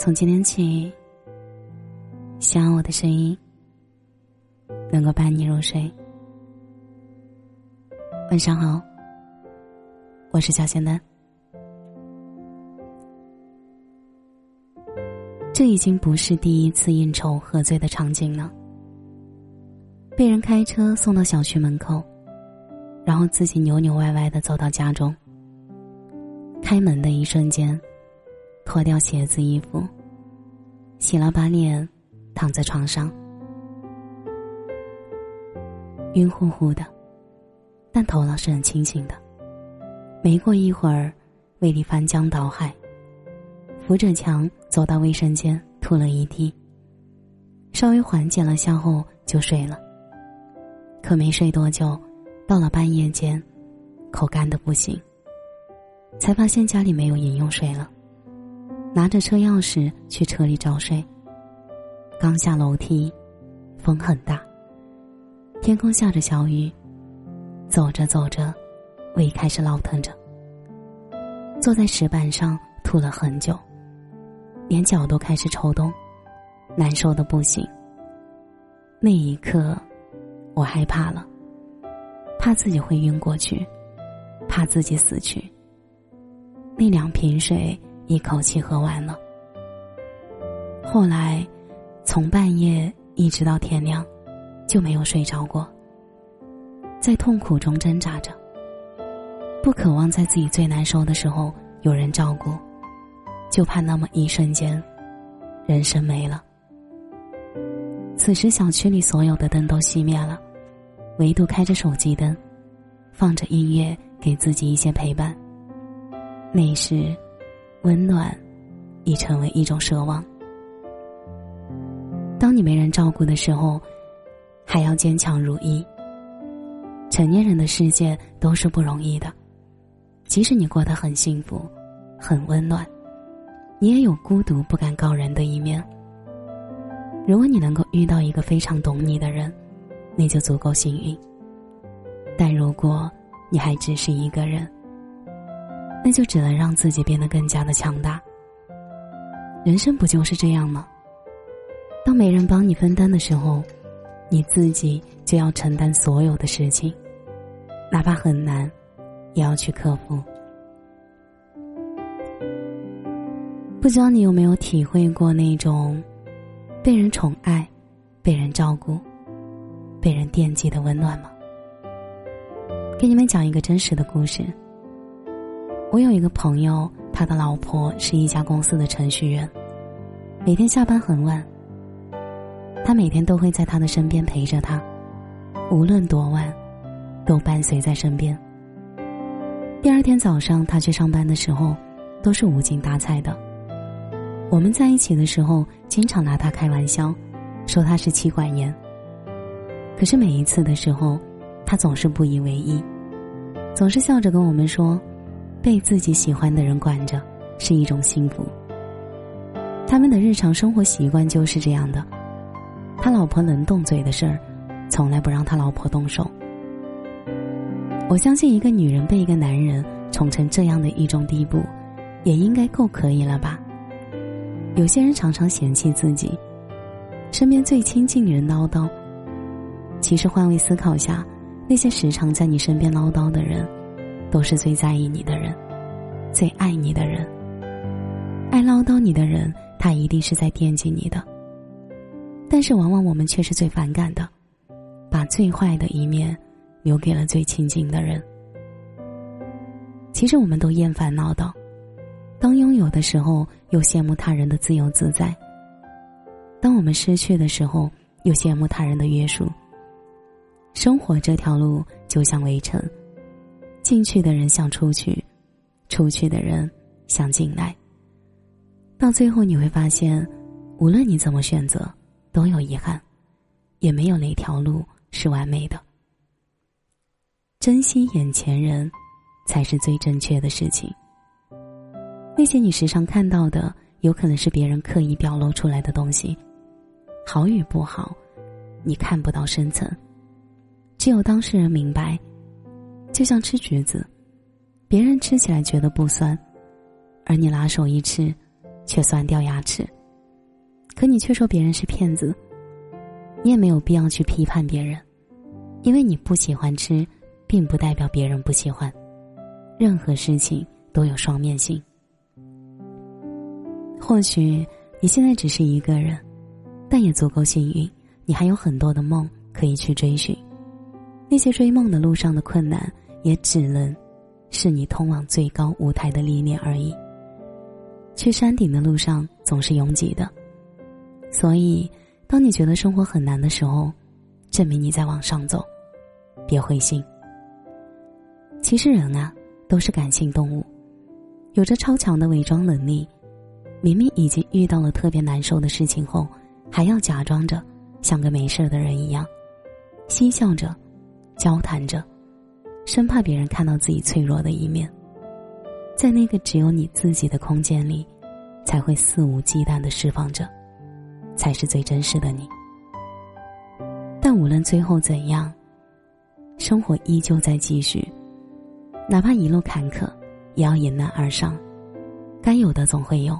从今天起，希望我的声音能够伴你入睡。晚上好，我是小仙丹。这已经不是第一次应酬喝醉的场景了。被人开车送到小区门口，然后自己扭扭歪歪的走到家中。开门的一瞬间。脱掉鞋子、衣服，洗了把脸，躺在床上，晕乎乎的，但头脑是很清醒的。没过一会儿，胃里翻江倒海，扶着墙走到卫生间，吐了一地。稍微缓解了下后就睡了。可没睡多久，到了半夜间，口干的不行，才发现家里没有饮用水了。拿着车钥匙去车里找水。刚下楼梯，风很大。天空下着小雨。走着走着，胃开始闹腾着。坐在石板上吐了很久，连脚都开始抽动，难受的不行。那一刻，我害怕了，怕自己会晕过去，怕自己死去。那两瓶水。一口气喝完了。后来，从半夜一直到天亮，就没有睡着过。在痛苦中挣扎着，不渴望在自己最难受的时候有人照顾，就怕那么一瞬间，人生没了。此时，小区里所有的灯都熄灭了，唯独开着手机灯，放着音乐，给自己一些陪伴。那时。温暖，已成为一种奢望。当你没人照顾的时候，还要坚强如一。成年人的世界都是不容易的，即使你过得很幸福、很温暖，你也有孤独不敢告人的一面。如果你能够遇到一个非常懂你的人，那就足够幸运。但如果你还只是一个人，那就只能让自己变得更加的强大。人生不就是这样吗？当没人帮你分担的时候，你自己就要承担所有的事情，哪怕很难，也要去克服。不知道你有没有体会过那种被人宠爱、被人照顾、被人惦记的温暖吗？给你们讲一个真实的故事。我有一个朋友，他的老婆是一家公司的程序员，每天下班很晚。他每天都会在他的身边陪着他，无论多晚，都伴随在身边。第二天早上他去上班的时候，都是无精打采的。我们在一起的时候，经常拿他开玩笑，说他是妻管严。可是每一次的时候，他总是不以为意，总是笑着跟我们说。被自己喜欢的人管着，是一种幸福。他们的日常生活习惯就是这样的。他老婆能动嘴的事儿，从来不让他老婆动手。我相信，一个女人被一个男人宠成这样的一种地步，也应该够可以了吧？有些人常常嫌弃自己身边最亲近的人唠叨，其实换位思考下，那些时常在你身边唠叨的人。都是最在意你的人，最爱你的人。爱唠叨你的人，他一定是在惦记你的。但是，往往我们却是最反感的，把最坏的一面留给了最亲近的人。其实，我们都厌烦唠叨。当拥有的时候，又羡慕他人的自由自在；当我们失去的时候，又羡慕他人的约束。生活这条路就像围城。进去的人想出去，出去的人想进来。到最后你会发现，无论你怎么选择，都有遗憾，也没有哪条路是完美的。珍惜眼前人，才是最正确的事情。那些你时常看到的，有可能是别人刻意表露出来的东西，好与不好，你看不到深层，只有当事人明白。就像吃橘子，别人吃起来觉得不酸，而你拿手一吃，却酸掉牙齿。可你却说别人是骗子，你也没有必要去批判别人，因为你不喜欢吃，并不代表别人不喜欢。任何事情都有双面性。或许你现在只是一个人，但也足够幸运，你还有很多的梦可以去追寻。那些追梦的路上的困难，也只能是你通往最高舞台的历练而已。去山顶的路上总是拥挤的，所以当你觉得生活很难的时候，证明你在往上走，别灰心。其实人啊，都是感性动物，有着超强的伪装能力。明明已经遇到了特别难受的事情后，还要假装着像个没事的人一样，嬉笑着，交谈着，生怕别人看到自己脆弱的一面。在那个只有你自己的空间里，才会肆无忌惮的释放着，才是最真实的你。但无论最后怎样，生活依旧在继续，哪怕一路坎坷，也要迎难而上，该有的总会有。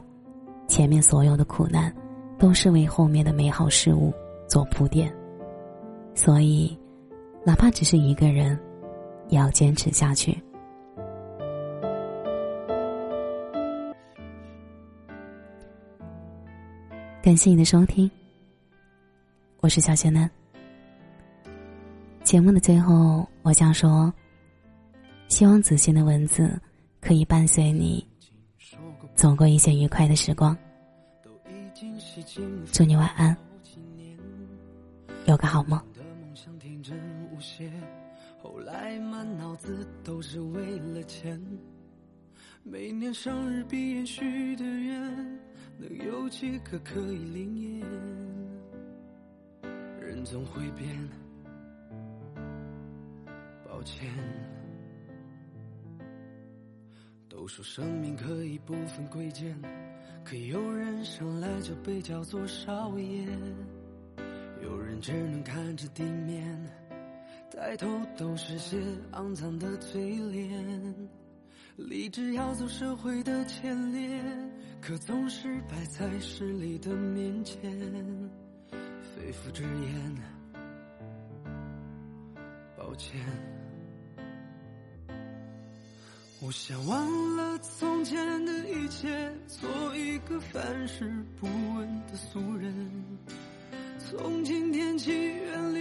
前面所有的苦难，都是为后面的美好事物做铺垫。所以，哪怕只是一个人，也要坚持下去。感谢你的收听，我是小仙男。节目的最后，我想说，希望子欣的文字可以伴随你。走过一些愉快的时光，祝你晚安，有个好梦。些后来满脑子都是为了钱，每年生日毕业许的愿，能有几个可以灵验？人总会变，抱歉。都说生命可以不分贵贱，可有人生来就被叫做少爷，有人只能看着地面，抬头都是些肮脏的嘴脸。立志要走社会的前列，可总是摆在势力的面前，肺腑之言，抱歉。我想忘了从前的一切，做一个凡事不问的俗人。从今天起远离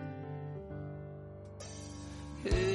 Hey.